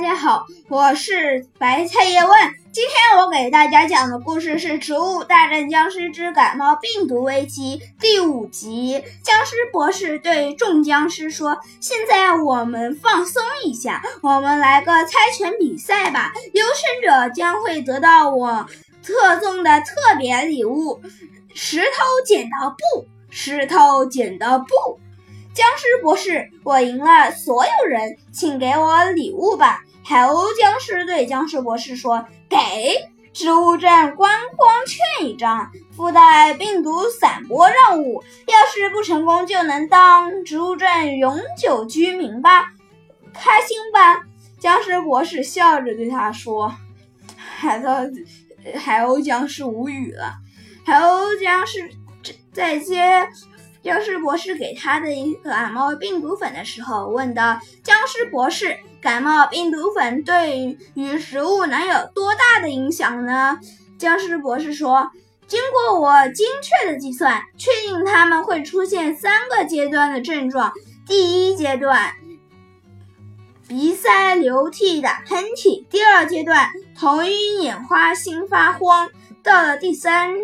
大家好，我是白菜叶问。今天我给大家讲的故事是《植物大战僵尸之感冒病毒危机》第五集。僵尸博士对众僵尸说：“现在我们放松一下，我们来个猜拳比赛吧。优胜者将会得到我特送的特别礼物——石头剪刀布。石头剪刀布。”僵尸博士，我赢了所有人，请给我礼物吧！海鸥僵尸对僵尸博士说：“给植物镇观光券一张，附带病毒散播任务。要是不成功，就能当植物镇永久居民吧？开心吧？”僵尸博士笑着对他说：“海的海鸥僵尸无语了。海鸥僵尸在接。”僵尸博士给他的一个感冒病毒粉的时候，问道：“僵尸博士，感冒病毒粉对于食物能有多大的影响呢？”僵尸博士说：“经过我精确的计算，确定他们会出现三个阶段的症状。第一阶段，鼻塞、流涕、打喷嚏；第二阶段，头晕眼花、心发慌；到了第三。”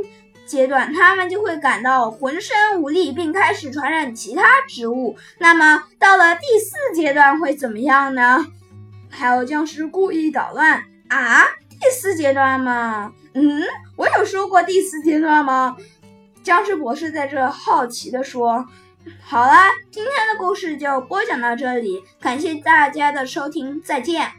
阶段，他们就会感到浑身无力，并开始传染其他植物。那么，到了第四阶段会怎么样呢？还有僵尸故意捣乱啊！第四阶段吗？嗯，我有说过第四阶段吗？僵尸博士在这好奇地说：“好了，今天的故事就播讲到这里，感谢大家的收听，再见。”